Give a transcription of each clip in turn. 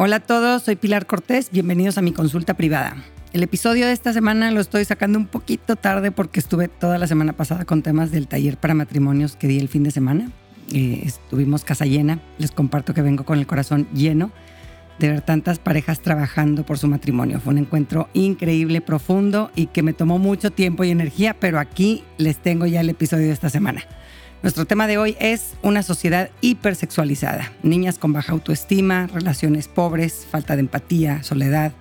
Hola a todos, soy Pilar Cortés, bienvenidos a mi consulta privada. El episodio de esta semana lo estoy sacando un poquito tarde porque estuve toda la semana pasada con temas del taller para matrimonios que di el fin de semana. Eh, estuvimos casa llena, les comparto que vengo con el corazón lleno de ver tantas parejas trabajando por su matrimonio. Fue un encuentro increíble, profundo y que me tomó mucho tiempo y energía, pero aquí les tengo ya el episodio de esta semana. Nuestro tema de hoy es una sociedad hipersexualizada. Niñas con baja autoestima, relaciones pobres, falta de empatía, soledad,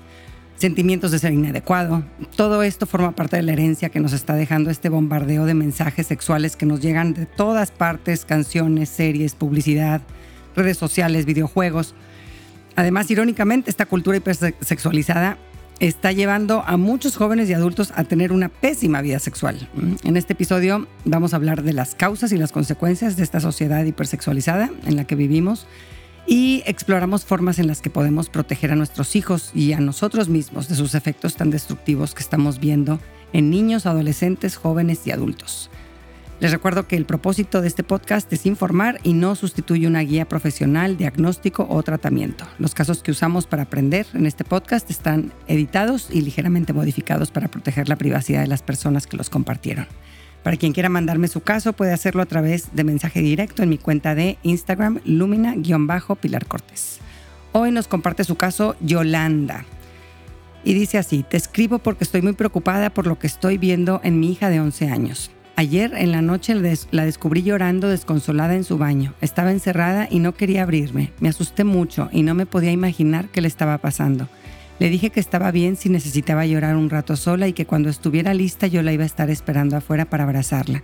sentimientos de ser inadecuado. Todo esto forma parte de la herencia que nos está dejando este bombardeo de mensajes sexuales que nos llegan de todas partes, canciones, series, publicidad, redes sociales, videojuegos. Además, irónicamente, esta cultura hipersexualizada está llevando a muchos jóvenes y adultos a tener una pésima vida sexual. En este episodio vamos a hablar de las causas y las consecuencias de esta sociedad hipersexualizada en la que vivimos y exploramos formas en las que podemos proteger a nuestros hijos y a nosotros mismos de sus efectos tan destructivos que estamos viendo en niños, adolescentes, jóvenes y adultos. Les recuerdo que el propósito de este podcast es informar y no sustituye una guía profesional, diagnóstico o tratamiento. Los casos que usamos para aprender en este podcast están editados y ligeramente modificados para proteger la privacidad de las personas que los compartieron. Para quien quiera mandarme su caso, puede hacerlo a través de mensaje directo en mi cuenta de Instagram, Lumina-Pilar Cortés. Hoy nos comparte su caso Yolanda. Y dice así, te escribo porque estoy muy preocupada por lo que estoy viendo en mi hija de 11 años. Ayer en la noche la descubrí llorando desconsolada en su baño. Estaba encerrada y no quería abrirme. Me asusté mucho y no me podía imaginar qué le estaba pasando. Le dije que estaba bien si necesitaba llorar un rato sola y que cuando estuviera lista yo la iba a estar esperando afuera para abrazarla.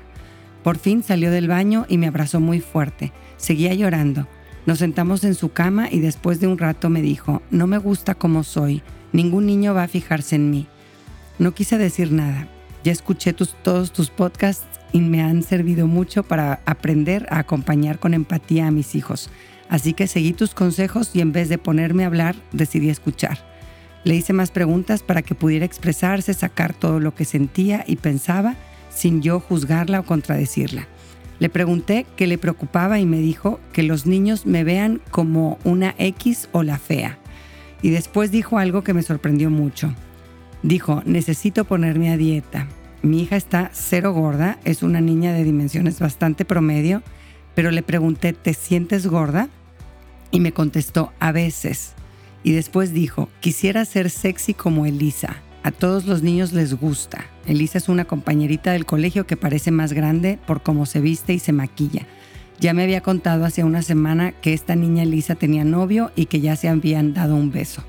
Por fin salió del baño y me abrazó muy fuerte. Seguía llorando. Nos sentamos en su cama y después de un rato me dijo, no me gusta como soy, ningún niño va a fijarse en mí. No quise decir nada, ya escuché todos tus podcasts y me han servido mucho para aprender a acompañar con empatía a mis hijos. Así que seguí tus consejos y en vez de ponerme a hablar, decidí escuchar. Le hice más preguntas para que pudiera expresarse, sacar todo lo que sentía y pensaba sin yo juzgarla o contradecirla. Le pregunté qué le preocupaba y me dijo que los niños me vean como una X o la fea. Y después dijo algo que me sorprendió mucho. Dijo, necesito ponerme a dieta. Mi hija está cero gorda, es una niña de dimensiones bastante promedio, pero le pregunté, ¿te sientes gorda? Y me contestó, a veces. Y después dijo, quisiera ser sexy como Elisa. A todos los niños les gusta. Elisa es una compañerita del colegio que parece más grande por cómo se viste y se maquilla. Ya me había contado hace una semana que esta niña Elisa tenía novio y que ya se habían dado un beso.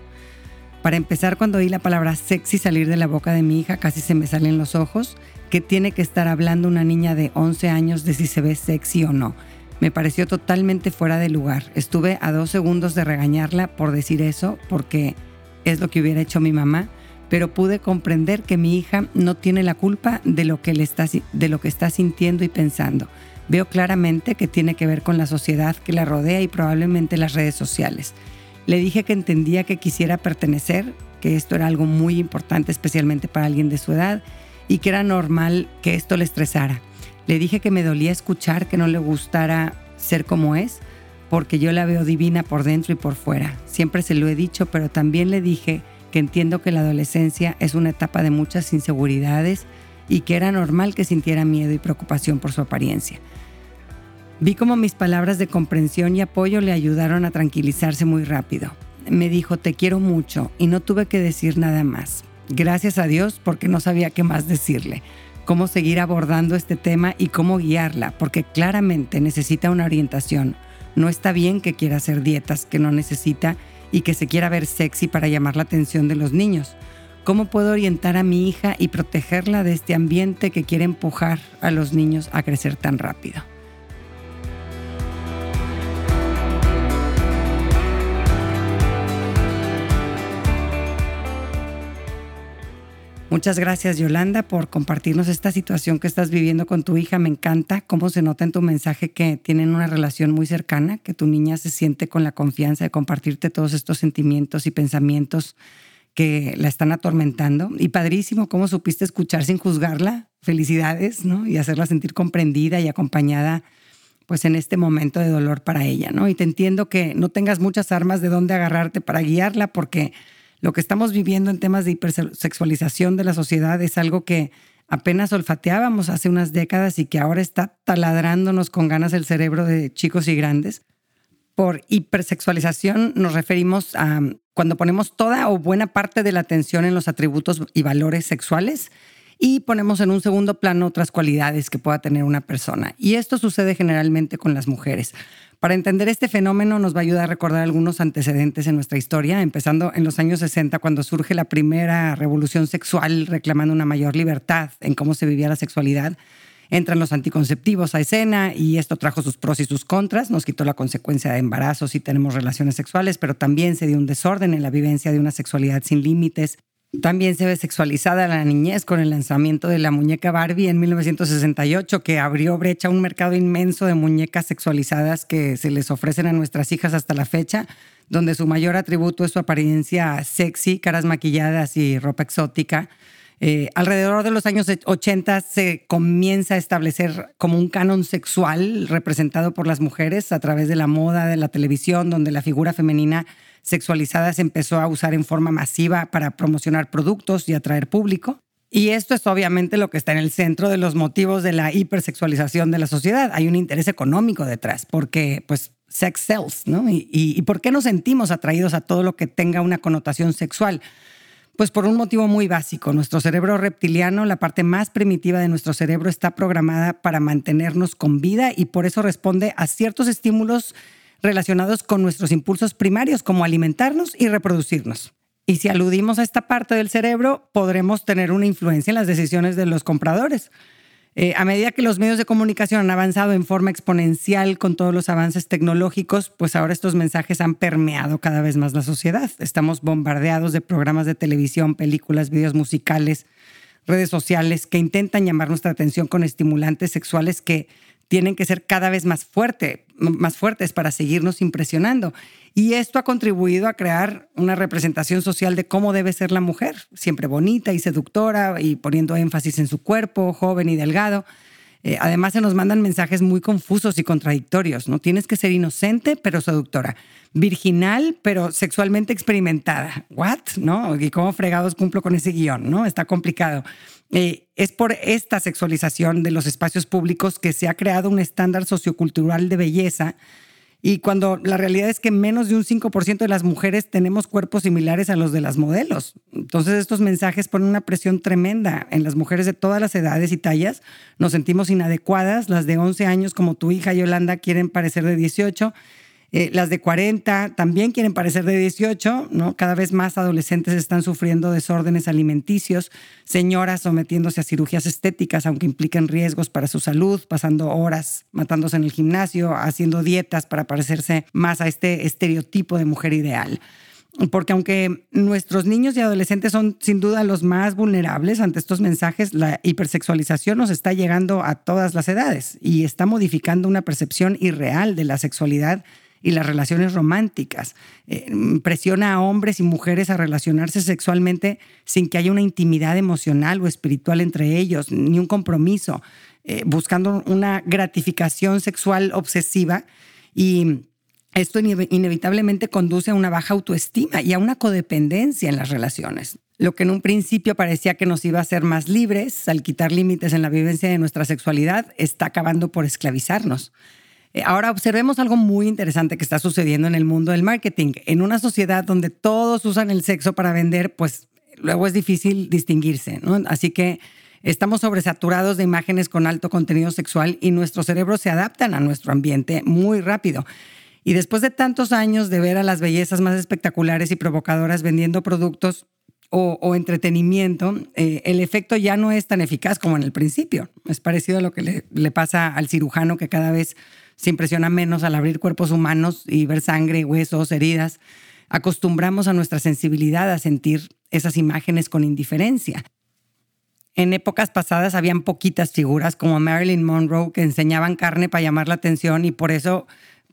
Para empezar, cuando oí la palabra sexy salir de la boca de mi hija, casi se me salen los ojos. que tiene que estar hablando una niña de 11 años de si se ve sexy o no? Me pareció totalmente fuera de lugar. Estuve a dos segundos de regañarla por decir eso, porque es lo que hubiera hecho mi mamá, pero pude comprender que mi hija no tiene la culpa de lo que, le está, de lo que está sintiendo y pensando. Veo claramente que tiene que ver con la sociedad que la rodea y probablemente las redes sociales. Le dije que entendía que quisiera pertenecer, que esto era algo muy importante, especialmente para alguien de su edad, y que era normal que esto le estresara. Le dije que me dolía escuchar que no le gustara ser como es, porque yo la veo divina por dentro y por fuera. Siempre se lo he dicho, pero también le dije que entiendo que la adolescencia es una etapa de muchas inseguridades y que era normal que sintiera miedo y preocupación por su apariencia. Vi como mis palabras de comprensión y apoyo le ayudaron a tranquilizarse muy rápido. Me dijo, te quiero mucho y no tuve que decir nada más. Gracias a Dios porque no sabía qué más decirle, cómo seguir abordando este tema y cómo guiarla, porque claramente necesita una orientación. No está bien que quiera hacer dietas que no necesita y que se quiera ver sexy para llamar la atención de los niños. ¿Cómo puedo orientar a mi hija y protegerla de este ambiente que quiere empujar a los niños a crecer tan rápido? Muchas gracias Yolanda por compartirnos esta situación que estás viviendo con tu hija. Me encanta cómo se nota en tu mensaje que tienen una relación muy cercana, que tu niña se siente con la confianza de compartirte todos estos sentimientos y pensamientos que la están atormentando. Y padrísimo cómo supiste escuchar sin juzgarla. Felicidades, ¿no? Y hacerla sentir comprendida y acompañada pues en este momento de dolor para ella, ¿no? Y te entiendo que no tengas muchas armas de dónde agarrarte para guiarla porque lo que estamos viviendo en temas de hipersexualización de la sociedad es algo que apenas olfateábamos hace unas décadas y que ahora está taladrándonos con ganas el cerebro de chicos y grandes. Por hipersexualización nos referimos a cuando ponemos toda o buena parte de la atención en los atributos y valores sexuales y ponemos en un segundo plano otras cualidades que pueda tener una persona. Y esto sucede generalmente con las mujeres. Para entender este fenómeno nos va a ayudar a recordar algunos antecedentes en nuestra historia, empezando en los años 60 cuando surge la primera revolución sexual reclamando una mayor libertad en cómo se vivía la sexualidad. Entran los anticonceptivos a escena y esto trajo sus pros y sus contras, nos quitó la consecuencia de embarazos y tenemos relaciones sexuales, pero también se dio un desorden en la vivencia de una sexualidad sin límites también se ve sexualizada la niñez con el lanzamiento de la muñeca Barbie en 1968, que abrió brecha a un mercado inmenso de muñecas sexualizadas que se les ofrecen a nuestras hijas hasta la fecha, donde su mayor atributo es su apariencia sexy, caras maquilladas y ropa exótica. Eh, alrededor de los años 80 se comienza a establecer como un canon sexual representado por las mujeres a través de la moda, de la televisión, donde la figura femenina sexualizada se empezó a usar en forma masiva para promocionar productos y atraer público. Y esto es obviamente lo que está en el centro de los motivos de la hipersexualización de la sociedad. Hay un interés económico detrás, porque pues sex sells, ¿no? Y, y, por qué nos sentimos atraídos a todo lo que tenga una connotación sexual? Pues por un motivo muy básico. Nuestro cerebro reptiliano, la parte más primitiva de nuestro cerebro, está programada para mantenernos con vida y por eso responde a ciertos estímulos relacionados con nuestros impulsos primarios como alimentarnos y reproducirnos. Y si aludimos a esta parte del cerebro, podremos tener una influencia en las decisiones de los compradores. Eh, a medida que los medios de comunicación han avanzado en forma exponencial con todos los avances tecnológicos, pues ahora estos mensajes han permeado cada vez más la sociedad. Estamos bombardeados de programas de televisión, películas, videos musicales, redes sociales que intentan llamar nuestra atención con estimulantes sexuales que tienen que ser cada vez más, fuerte, más fuertes para seguirnos impresionando. Y esto ha contribuido a crear una representación social de cómo debe ser la mujer, siempre bonita y seductora y poniendo énfasis en su cuerpo, joven y delgado. Eh, además, se nos mandan mensajes muy confusos y contradictorios. No tienes que ser inocente, pero seductora. Virginal, pero sexualmente experimentada. ¿What? ¿No? ¿Y cómo fregados cumplo con ese guion? ¿No? Está complicado. Eh, es por esta sexualización de los espacios públicos que se ha creado un estándar sociocultural de belleza y cuando la realidad es que menos de un 5% de las mujeres tenemos cuerpos similares a los de las modelos. Entonces estos mensajes ponen una presión tremenda en las mujeres de todas las edades y tallas. Nos sentimos inadecuadas, las de 11 años como tu hija Yolanda quieren parecer de 18 eh, las de 40 también quieren parecer de 18, ¿no? Cada vez más adolescentes están sufriendo desórdenes alimenticios, señoras sometiéndose a cirugías estéticas, aunque impliquen riesgos para su salud, pasando horas matándose en el gimnasio, haciendo dietas para parecerse más a este estereotipo de mujer ideal porque aunque nuestros niños y adolescentes son sin duda los más vulnerables ante estos mensajes, la hipersexualización nos está llegando a todas las edades y está modificando una percepción irreal de la sexualidad y las relaciones románticas. Eh, presiona a hombres y mujeres a relacionarse sexualmente sin que haya una intimidad emocional o espiritual entre ellos, ni un compromiso, eh, buscando una gratificación sexual obsesiva y esto inevitablemente conduce a una baja autoestima y a una codependencia en las relaciones. Lo que en un principio parecía que nos iba a hacer más libres al quitar límites en la vivencia de nuestra sexualidad está acabando por esclavizarnos. Eh, ahora observemos algo muy interesante que está sucediendo en el mundo del marketing. En una sociedad donde todos usan el sexo para vender, pues luego es difícil distinguirse, ¿no? Así que estamos sobresaturados de imágenes con alto contenido sexual y nuestros cerebros se adaptan a nuestro ambiente muy rápido. Y después de tantos años de ver a las bellezas más espectaculares y provocadoras vendiendo productos o, entretenimiento, eh, el efecto ya no es tan eficaz como en el principio. Es parecido a lo que le, le pasa al cirujano que cada vez se impresiona menos al abrir cuerpos humanos y ver sangre, huesos, heridas. Acostumbramos a nuestra sensibilidad a sentir esas imágenes con indiferencia. En épocas pasadas habían poquitas figuras como Marilyn Monroe que enseñaban carne para llamar la atención y por eso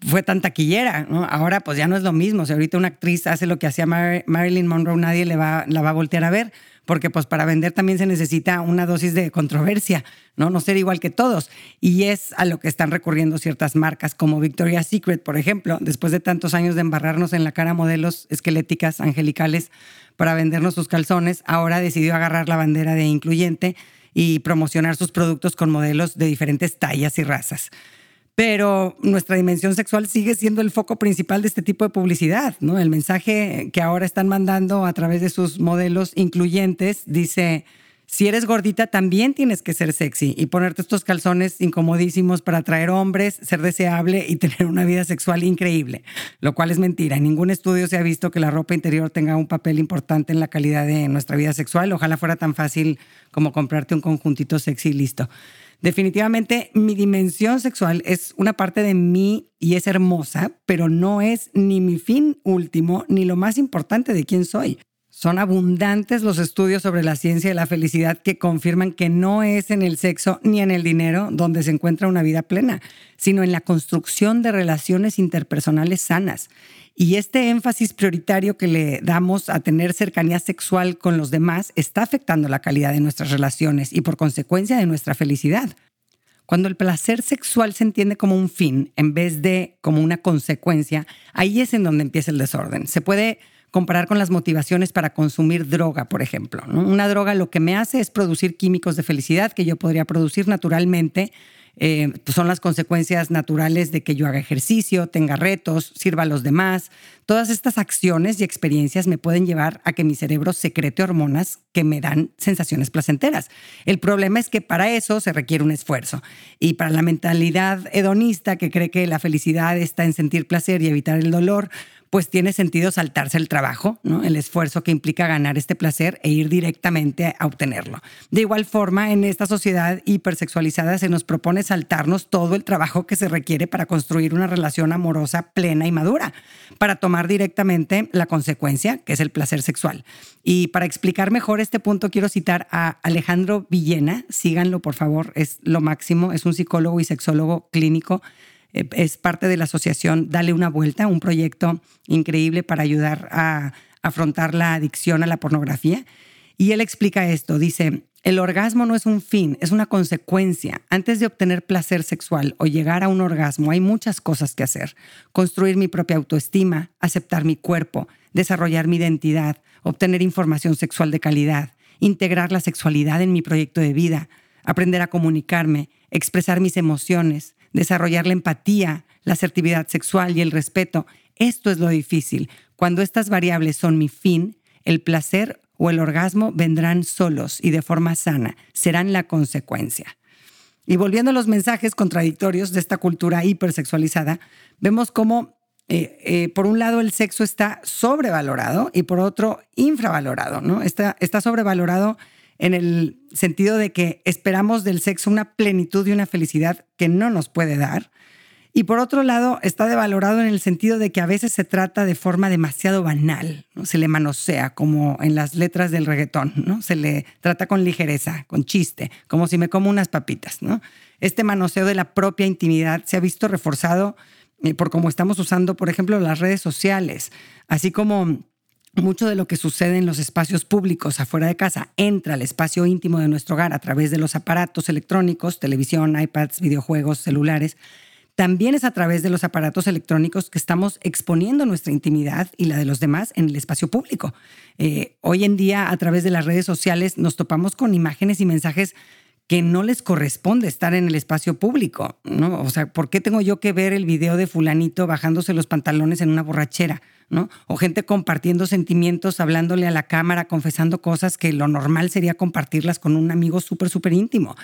fue tan taquillera, ¿no? Ahora pues ya no es lo mismo. Si ahorita una actriz hace lo que hacía Marilyn Monroe, nadie le va, la va a voltear a ver, porque pues para vender también se necesita una dosis de controversia, ¿no? No ser igual que todos. Y es a lo que están recurriendo ciertas marcas, como Victoria's Secret, por ejemplo, después de tantos años de embarrarnos en la cara modelos esqueléticas, angelicales, para vendernos sus calzones, ahora decidió agarrar la bandera de incluyente y promocionar sus productos con modelos de diferentes tallas y razas pero nuestra dimensión sexual sigue siendo el foco principal de este tipo de publicidad, ¿no? El mensaje que ahora están mandando a través de sus modelos incluyentes dice, si eres gordita también tienes que ser sexy y ponerte estos calzones incomodísimos para atraer hombres, ser deseable y tener una vida sexual increíble, lo cual es mentira. En ningún estudio se ha visto que la ropa interior tenga un papel importante en la calidad de nuestra vida sexual. Ojalá fuera tan fácil como comprarte un conjuntito sexy y listo. Definitivamente mi dimensión sexual es una parte de mí y es hermosa, pero no es ni mi fin último ni lo más importante de quién soy. Son abundantes los estudios sobre la ciencia de la felicidad que confirman que no es en el sexo ni en el dinero donde se encuentra una vida plena, sino en la construcción de relaciones interpersonales sanas. Y este énfasis prioritario que le damos a tener cercanía sexual con los demás está afectando la calidad de nuestras relaciones y por consecuencia de nuestra felicidad. Cuando el placer sexual se entiende como un fin en vez de como una consecuencia, ahí es en donde empieza el desorden. Se puede comparar con las motivaciones para consumir droga, por ejemplo. Una droga lo que me hace es producir químicos de felicidad que yo podría producir naturalmente eh, pues son las consecuencias naturales de que yo haga ejercicio, tenga retos, sirva a los demás. Todas estas acciones y experiencias me pueden llevar a que mi cerebro secrete hormonas que me dan sensaciones placenteras. El problema es que para eso se requiere un esfuerzo. Y para la mentalidad hedonista que cree que la felicidad está en sentir placer y evitar el dolor, pues tiene sentido saltarse el trabajo, el esfuerzo que implica ganar este placer e ir directamente a obtenerlo. De igual forma, en esta sociedad hipersexualizada se nos propone saltarnos todo el trabajo que se requiere para construir una relación amorosa plena y madura, para tomar directamente la consecuencia, que es el placer sexual. Y para explicar mejor este punto, quiero citar a Alejandro Villena, síganlo por favor, es lo máximo, es un psicólogo y sexólogo clínico es parte de la asociación Dale una vuelta, un proyecto increíble para ayudar a afrontar la adicción a la pornografía. Y él explica esto, dice, el orgasmo no es un fin, es una consecuencia. Antes de obtener placer sexual o llegar a un orgasmo hay muchas cosas que hacer. Construir mi propia autoestima, aceptar mi cuerpo, desarrollar mi identidad, obtener información sexual de calidad, integrar la sexualidad en mi proyecto de vida, aprender a comunicarme, expresar mis emociones, desarrollar la empatía, la asertividad sexual y el respeto. Esto es lo difícil. Cuando estas variables son mi fin, el placer o el orgasmo vendrán solos y de forma sana, serán la consecuencia. Y volviendo a los mensajes contradictorios de esta cultura hipersexualizada, vemos cómo eh, eh, por un lado el sexo está sobrevalorado y por otro infravalorado, ¿no? Está, está sobrevalorado en el sentido de que esperamos del sexo una plenitud y una felicidad que no nos puede dar. Y por otro lado, está devalorado en el sentido de que a veces se trata de forma demasiado banal, se le manosea, como en las letras del reggaetón, ¿no? se le trata con ligereza, con chiste, como si me como unas papitas. ¿no? Este manoseo de la propia intimidad se ha visto reforzado eh, por cómo estamos usando, por ejemplo, las redes sociales, así como mucho de lo que sucede en los espacios públicos afuera de casa entra al espacio íntimo de nuestro hogar a través de los aparatos electrónicos, televisión, iPads, videojuegos, celulares. También es a través de los aparatos electrónicos que estamos exponiendo nuestra intimidad y la de los demás en el espacio público. Eh, hoy en día, a través de las redes sociales, nos topamos con imágenes y mensajes que no les corresponde estar en el espacio público, ¿no? O sea, ¿por qué tengo yo que ver el video de fulanito bajándose los pantalones en una borrachera? O gente compartiendo sentimientos, hablándole a la cámara, confesando cosas que lo normal sería compartirlas con un amigo súper, súper íntimo.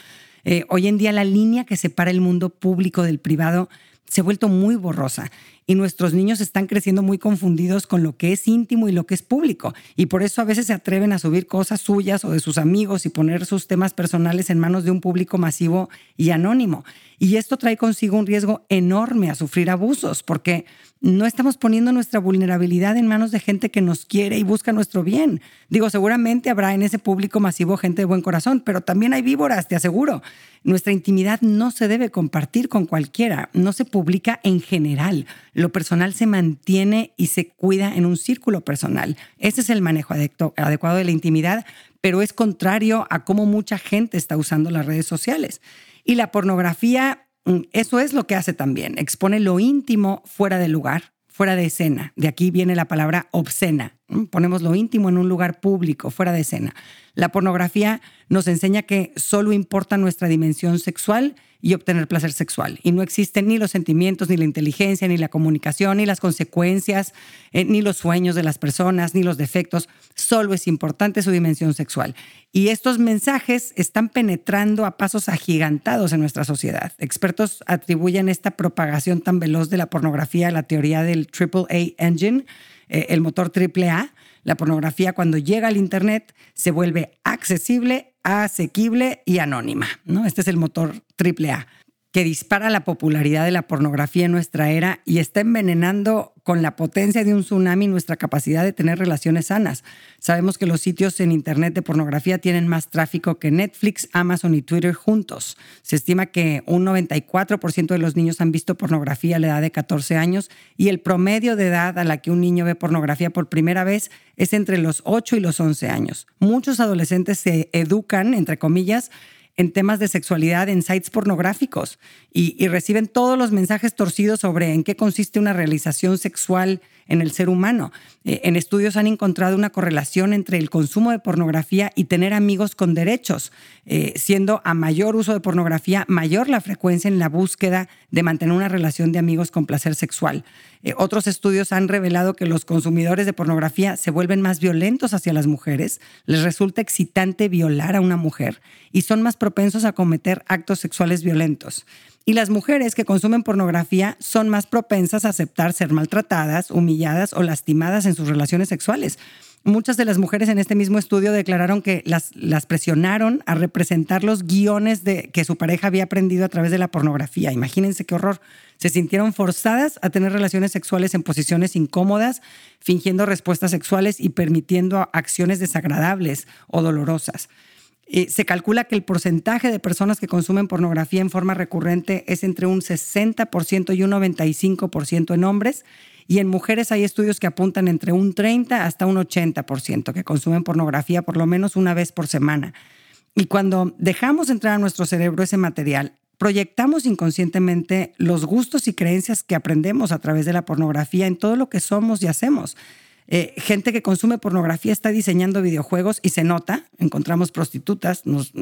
Eh, hoy en día la línea que separa el mundo público del privado se ha vuelto muy borrosa y nuestros niños están creciendo muy confundidos con lo que es íntimo y lo que es público. Y por eso a veces se atreven a subir cosas suyas o de sus amigos y poner sus temas personales en manos de un público masivo y anónimo. Y esto trae consigo un riesgo enorme a sufrir abusos, porque no estamos poniendo nuestra vulnerabilidad en manos de gente que nos quiere y busca nuestro bien. Digo, seguramente habrá en ese público masivo gente de buen corazón, pero también hay víboras, te aseguro. Nuestra intimidad no se debe compartir con cualquiera, no se publica en general. Lo personal se mantiene y se cuida en un círculo personal. Ese es el manejo adecuado de la intimidad, pero es contrario a cómo mucha gente está usando las redes sociales. Y la pornografía Mm, eso es lo que hace también, expone lo íntimo fuera de lugar, fuera de escena. De aquí viene la palabra obscena. Ponemos lo íntimo en un lugar público, fuera de escena. La pornografía nos enseña que solo importa nuestra dimensión sexual y obtener placer sexual. Y no existen ni los sentimientos, ni la inteligencia, ni la comunicación, ni las consecuencias, eh, ni los sueños de las personas, ni los defectos. Solo es importante su dimensión sexual. Y estos mensajes están penetrando a pasos agigantados en nuestra sociedad. Expertos atribuyen esta propagación tan veloz de la pornografía a la teoría del AAA Engine, eh, el motor AAA. La pornografía cuando llega al Internet se vuelve accesible, asequible y anónima. ¿no? Este es el motor AAA que dispara la popularidad de la pornografía en nuestra era y está envenenando con la potencia de un tsunami nuestra capacidad de tener relaciones sanas. Sabemos que los sitios en Internet de pornografía tienen más tráfico que Netflix, Amazon y Twitter juntos. Se estima que un 94% de los niños han visto pornografía a la edad de 14 años y el promedio de edad a la que un niño ve pornografía por primera vez es entre los 8 y los 11 años. Muchos adolescentes se educan, entre comillas, en temas de sexualidad en sites pornográficos y, reciben todos los mensajes torcidos sobre en qué consiste una realización sexual en el ser humano. Eh, en estudios han encontrado una correlación entre el consumo de pornografía y tener amigos con derechos, eh, siendo a mayor uso de pornografía mayor la frecuencia en la búsqueda de mantener una relación de amigos con placer sexual. Eh, otros estudios han revelado que los consumidores de pornografía se vuelven más violentos hacia las mujeres, les resulta excitante violar a una mujer y son más propensos a cometer actos sexuales violentos. Y las mujeres que consumen pornografía son más propensas a aceptar ser maltratadas, humilladas o lastimadas en sus relaciones sexuales. Muchas de las mujeres en este mismo estudio declararon que las, presionaron a representar los guiones de, que su pareja había aprendido a través de la pornografía. Imagínense qué horror. Se sintieron forzadas a tener relaciones sexuales en posiciones incómodas, fingiendo respuestas sexuales y permitiendo acciones desagradables o dolorosas. Eh, se calcula que el porcentaje de personas que consumen pornografía en forma recurrente es entre un 60% y un 95% en hombres y en mujeres hay estudios que apuntan entre un 30 hasta un 80% que consumen pornografía por lo menos una vez por semana. Y cuando dejamos entrar a nuestro cerebro ese material, proyectamos inconscientemente los gustos y creencias que aprendemos a través de la pornografía en todo lo que somos y hacemos. Eh, gente que consume pornografía está diseñando videojuegos y se nota. Encontramos prostitutas, nos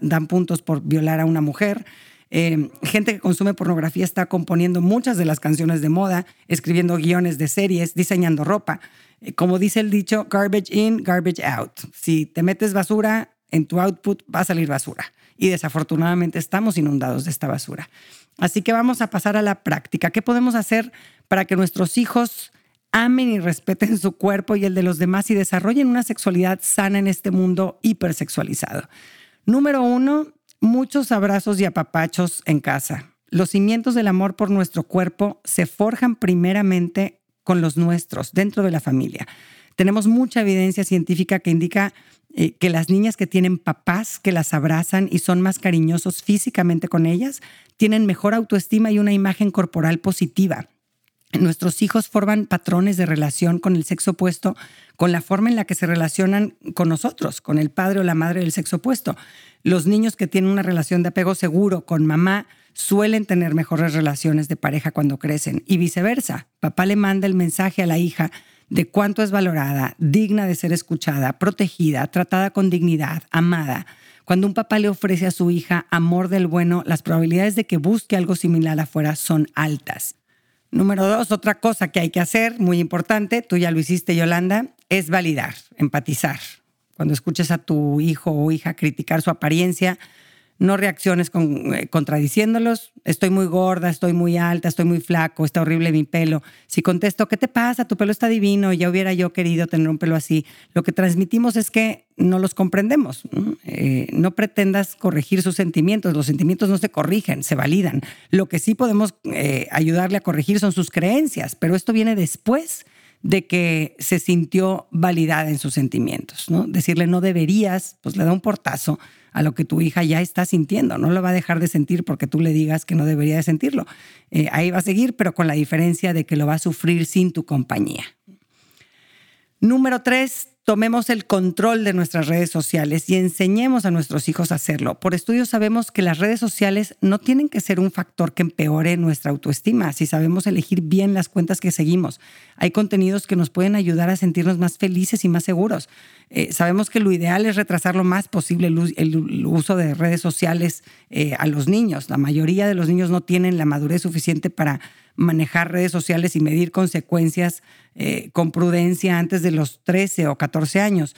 dan puntos por violar a una mujer. Eh, gente que consume pornografía está componiendo muchas de las canciones de moda, escribiendo guiones de series, diseñando ropa. Eh, como dice el dicho, garbage in, garbage out. Si te metes basura, en tu output va a salir basura. Y desafortunadamente estamos inundados de esta basura. Así que vamos a pasar a la práctica. ¿Qué podemos hacer para que nuestros hijos amen y respeten su cuerpo y el de los demás y desarrollen una sexualidad sana en este mundo hipersexualizado. Número uno, muchos abrazos y apapachos en casa. Los cimientos del amor por nuestro cuerpo se forjan primeramente con los nuestros, dentro de la familia. Tenemos mucha evidencia científica que indica eh, que las niñas que tienen papás que las abrazan y son más cariñosos físicamente con ellas, tienen mejor autoestima y una imagen corporal positiva. Nuestros hijos forman patrones de relación con el sexo opuesto, con la forma en la que se relacionan con nosotros, con el padre o la madre del sexo opuesto. Los niños que tienen una relación de apego seguro con mamá suelen tener mejores relaciones de pareja cuando crecen y viceversa. Papá le manda el mensaje a la hija de cuánto es valorada, digna de ser escuchada, protegida, tratada con dignidad, amada. Cuando un papá le ofrece a su hija amor del bueno, las probabilidades de que busque algo similar afuera son altas. Número dos, otra cosa que hay que hacer, muy importante, tú ya lo hiciste, Yolanda, es validar, empatizar. Cuando escuches a tu hijo o hija criticar su apariencia, no reacciones con, eh, contradiciéndolos. Estoy muy gorda, estoy muy alta, estoy muy flaco, está horrible mi pelo. Si contesto, ¿qué te pasa? Tu pelo está divino, ya hubiera yo querido tener un pelo así. Lo que transmitimos es que no los comprendemos. no eh, pretendas corregir sus sentimientos. Los sentimientos no se corrigen, se validan. Lo que sí podemos eh, ayudarle a corregir son sus creencias, pero esto viene después de que se sintió validada en sus sentimientos. ¿no? Decirle no deberías, pues le da un portazo a lo que tu hija ya está sintiendo. No lo va a dejar de sentir porque tú le digas que no debería de sentirlo. Eh, ahí va a seguir, pero con la diferencia de que lo va a sufrir sin tu compañía. Número tres, tomemos el control de nuestras redes sociales y enseñemos a nuestros hijos a hacerlo. Por estudios sabemos que las redes sociales no tienen que ser un factor que empeore nuestra autoestima si sabemos elegir bien las cuentas que seguimos. Hay contenidos que nos pueden ayudar a sentirnos más felices y más seguros. Eh, sabemos que lo ideal es retrasar lo más posible el, uso de redes sociales eh, a los niños. La mayoría de los niños no tienen la madurez suficiente para manejar redes sociales y medir consecuencias eh, con prudencia antes de los 13 o 14 años.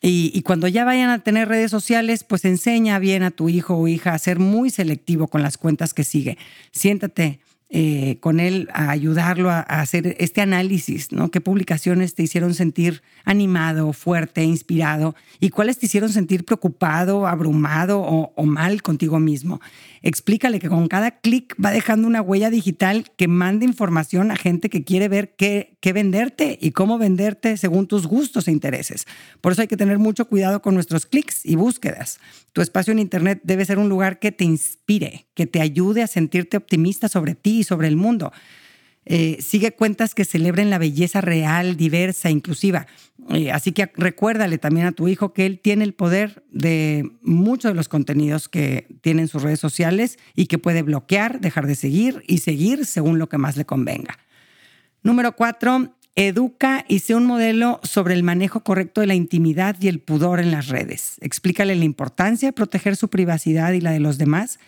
Y, y, cuando ya vayan a tener redes sociales, pues enseña bien a tu hijo o hija a ser muy selectivo con las cuentas que sigue. Siéntate eh, con él a ayudarlo a, hacer este análisis, ¿no? ¿Qué publicaciones te hicieron sentir animado, fuerte, inspirado? ¿Y cuáles te hicieron sentir preocupado, abrumado o, o mal contigo mismo? Explícale que con cada clic va dejando una huella digital que manda información a gente que quiere ver qué, qué venderte y cómo venderte según tus gustos e intereses. Por eso hay que tener mucho cuidado con nuestros clics y búsquedas. Tu espacio en Internet debe ser un lugar que te inspire, que te ayude a sentirte optimista sobre ti sobre el mundo. Eh, sigue cuentas que celebren la belleza real, diversa, inclusiva. Eh, así que recuérdale también a tu hijo que él tiene el poder de muchos de los contenidos que tienen sus redes sociales y que puede bloquear, dejar de seguir y seguir según lo que más le convenga. Número cuatro, Educa y sea un modelo sobre el manejo correcto de la intimidad y el pudor en las redes. Explícale la importancia de proteger su privacidad y la de los demás.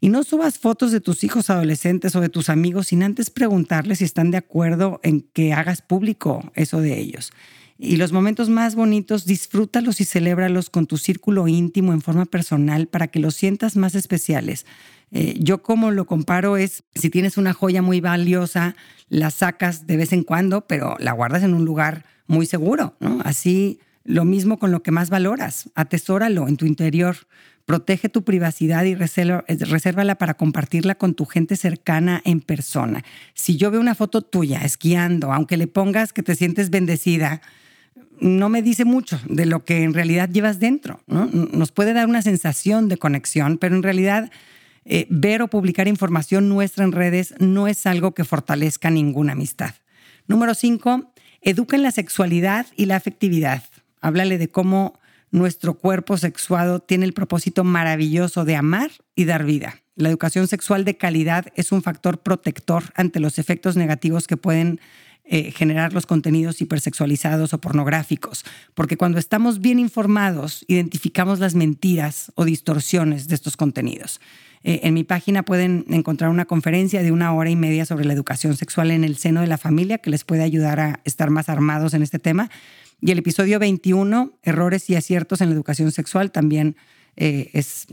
Y no subas fotos de tus hijos adolescentes o de tus amigos sin antes preguntarles si están de acuerdo en que hagas público eso de ellos. Y los momentos más bonitos, disfrútalos y celébralos con tu círculo íntimo en forma personal para que los sientas más especiales. Eh, yo como lo comparo es, si tienes una joya muy valiosa, la sacas de vez en cuando, pero la guardas en un lugar muy seguro, ¿no? Así lo mismo con lo que más valoras, atesóralo en tu interior, protege tu privacidad y resérvala para compartirla con tu gente cercana en persona. Si yo veo una foto tuya esquiando, aunque le pongas que te sientes bendecida, no me dice mucho de lo que en realidad llevas dentro. Nos puede dar una sensación de conexión, pero en realidad eh, ver o publicar información nuestra en redes no es algo que fortalezca ninguna amistad. Número cinco, educa en la sexualidad y la afectividad. Háblale de cómo nuestro cuerpo sexuado tiene el propósito maravilloso de amar y dar vida. La educación sexual de calidad es un factor protector ante los efectos negativos que pueden eh, generar los contenidos hipersexualizados o pornográficos, porque cuando estamos bien informados, identificamos las mentiras o distorsiones de estos contenidos. Eh, en mi página pueden encontrar una conferencia de una hora y media sobre la educación sexual en el seno de la familia que les puede ayudar a estar más armados en este tema. Y el episodio 21, Errores y aciertos en la educación sexual, también eh, es,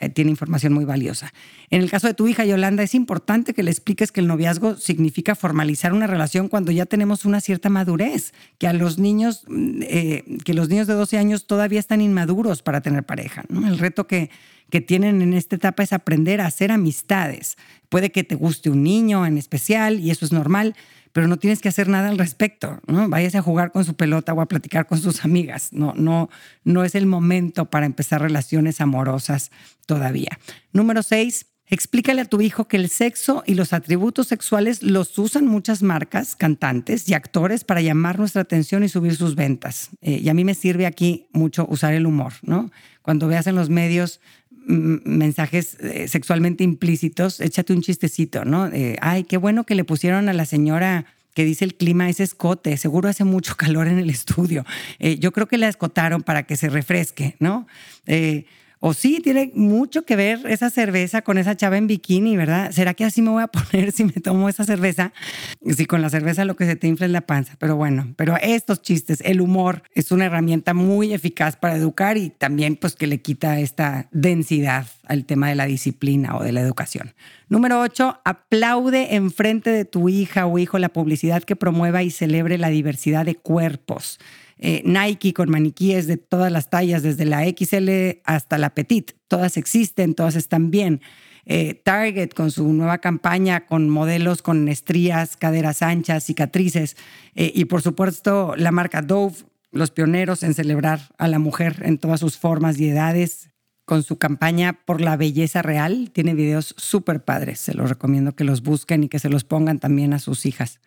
eh, tiene información muy valiosa. En el caso de tu hija Yolanda, es importante que le expliques que el noviazgo significa formalizar una relación cuando ya tenemos una cierta madurez, que a los niños, mm, eh, que los niños de 12 años todavía están inmaduros para tener pareja. El reto que, que tienen en esta etapa es aprender a hacer amistades. Puede que te guste un niño en especial y eso es normal, pero no tienes que hacer nada al respecto, ¿no? Váyase a jugar con su pelota o a platicar con sus amigas. No, no, no es el momento para empezar relaciones amorosas todavía. Número seis, Explícale a tu hijo que el sexo y los atributos sexuales los usan muchas marcas, cantantes y actores para llamar nuestra atención y subir sus ventas. Eh, y a mí me sirve aquí mucho usar el humor, ¿no? Cuando veas en los medios mensajes eh, sexualmente implícitos, échate un chistecito, ¿no? Ay, qué bueno que le pusieron a la señora que dice el clima ese escote, seguro hace mucho calor en el estudio. Eh, yo creo que la escotaron para que se refresque, ¿no? Eh, O sí, tiene mucho que ver esa cerveza con esa chava en bikini, ¿verdad? ¿Será que así me voy a poner si me tomo esa cerveza? Si con la cerveza lo que se te infla es la panza. Pero bueno, pero estos chistes, el humor es una herramienta muy eficaz para educar y también pues que le quita esta densidad al tema de la disciplina o de la educación. Número 8, aplaude en frente de tu hija o hijo la publicidad que promueva y celebre la diversidad de cuerpos. Eh, Nike con maniquíes de todas las tallas, desde la XL hasta la Petit. Todas existen, todas están bien. Eh, Target con su nueva campaña con modelos con estrías, caderas anchas, cicatrices. Eh, y por supuesto la marca Dove, los pioneros en celebrar a la mujer en todas sus formas y edades. Con su campaña por la belleza real, tiene videos súper padres. Se los recomiendo que los busquen y que se los pongan también a sus hijas.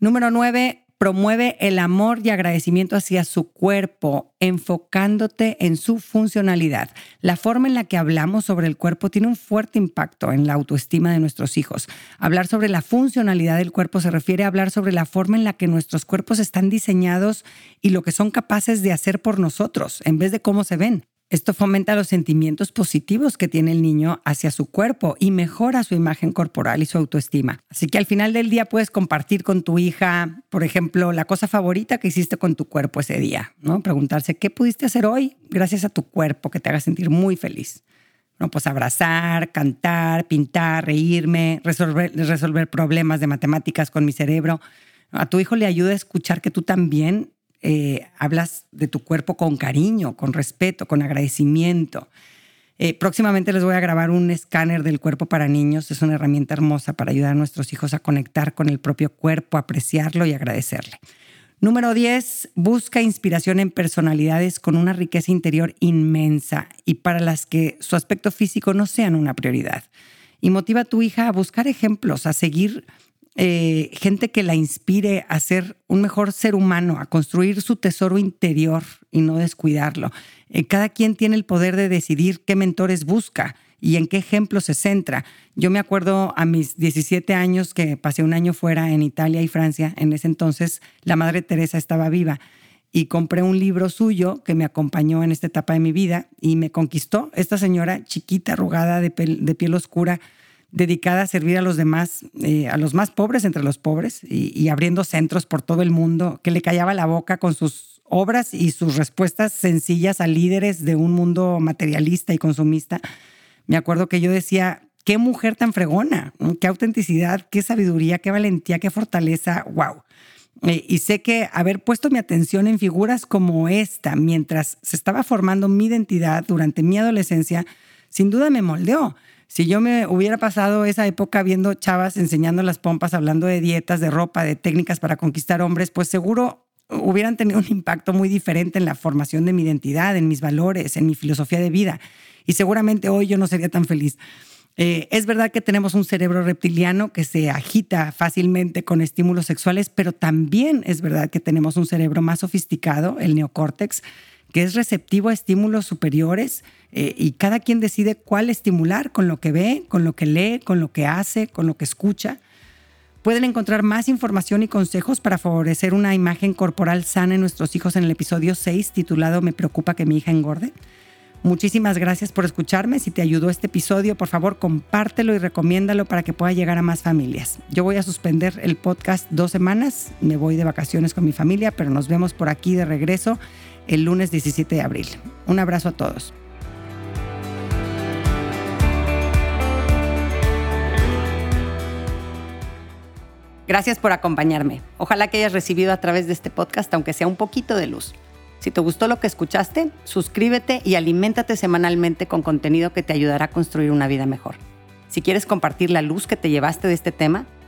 Número 9, promueve el amor y agradecimiento hacia su cuerpo, enfocándote en su funcionalidad. La forma en la que hablamos sobre el cuerpo tiene un fuerte impacto en la autoestima de nuestros hijos. Hablar sobre la funcionalidad del cuerpo se refiere a hablar sobre la forma en la que nuestros cuerpos están diseñados y lo que son capaces de hacer por nosotros, en vez de cómo se ven. Esto fomenta los sentimientos positivos que tiene el niño hacia su cuerpo y mejora su imagen corporal y su autoestima. Así que al final del día puedes compartir con tu hija, por ejemplo, la cosa favorita que hiciste con tu cuerpo ese día, ¿no? Preguntarse, ¿qué pudiste hacer hoy gracias a tu cuerpo que te haga sentir muy feliz? No, pues abrazar, cantar, pintar, reírme, resolver, resolver problemas de matemáticas con mi cerebro. A tu hijo le ayuda a escuchar que tú también eh, hablas de tu cuerpo con cariño, con respeto, con agradecimiento. Eh, próximamente les voy a grabar un escáner del cuerpo para niños. Es una herramienta hermosa para ayudar a nuestros hijos a conectar con el propio cuerpo, apreciarlo y agradecerle. Número 10, busca inspiración en personalidades con una riqueza interior inmensa y para las que su aspecto físico no sean una prioridad. Y motiva a tu hija a buscar ejemplos, a seguir eh, gente que la inspire a ser un mejor ser humano, a construir su tesoro interior y no descuidarlo. Eh, cada quien tiene el poder de decidir qué mentores busca y en qué ejemplo se centra. Yo me acuerdo a mis 17 años que pasé un año fuera en Italia y Francia. En ese entonces la Madre Teresa estaba viva y compré un libro suyo que me acompañó en esta etapa de mi vida y me conquistó. Esta señora chiquita, arrugada, de, de piel oscura, dedicada a servir a los demás, eh, a los más pobres entre los pobres y, abriendo centros por todo el mundo, que le callaba la boca con sus obras y sus respuestas sencillas a líderes de un mundo materialista y consumista. Me acuerdo que yo decía, qué mujer tan fregona, qué autenticidad, qué sabiduría, qué valentía, qué fortaleza, wow. Eh, y sé que haber puesto mi atención en figuras como esta mientras se estaba formando mi identidad durante mi adolescencia, sin duda me moldeó si yo me hubiera pasado esa época viendo chavas enseñando las pompas, hablando de dietas, de ropa, de técnicas para conquistar hombres, pues seguro hubieran tenido un impacto muy diferente en la formación de mi identidad, en mis valores, en mi filosofía de vida. Y seguramente hoy yo no sería tan feliz. Eh, es verdad que tenemos un cerebro reptiliano que se agita fácilmente con estímulos sexuales, pero también es verdad que tenemos un cerebro más sofisticado, el neocórtex, que es receptivo a estímulos superiores eh, y cada quien decide cuál estimular con lo que ve, con lo que lee, con lo que hace, con lo que escucha. Pueden encontrar más información y consejos para favorecer una imagen corporal sana en nuestros hijos en el episodio 6 titulado Me preocupa que mi hija engorde. Muchísimas gracias por escucharme. Si te ayudó este episodio, por favor compártelo y recomiéndalo para que pueda llegar a más familias. Yo voy a suspender el podcast dos semanas, me voy de vacaciones con mi familia, pero nos vemos por aquí de regreso el lunes 17 de abril. Un abrazo a todos. Gracias por acompañarme. Ojalá que hayas recibido a través de este podcast, aunque sea un poquito de luz. Si te gustó lo que escuchaste, suscríbete y aliméntate semanalmente con contenido que te ayudará a construir una vida mejor. Si quieres compartir la luz que te llevaste de este tema,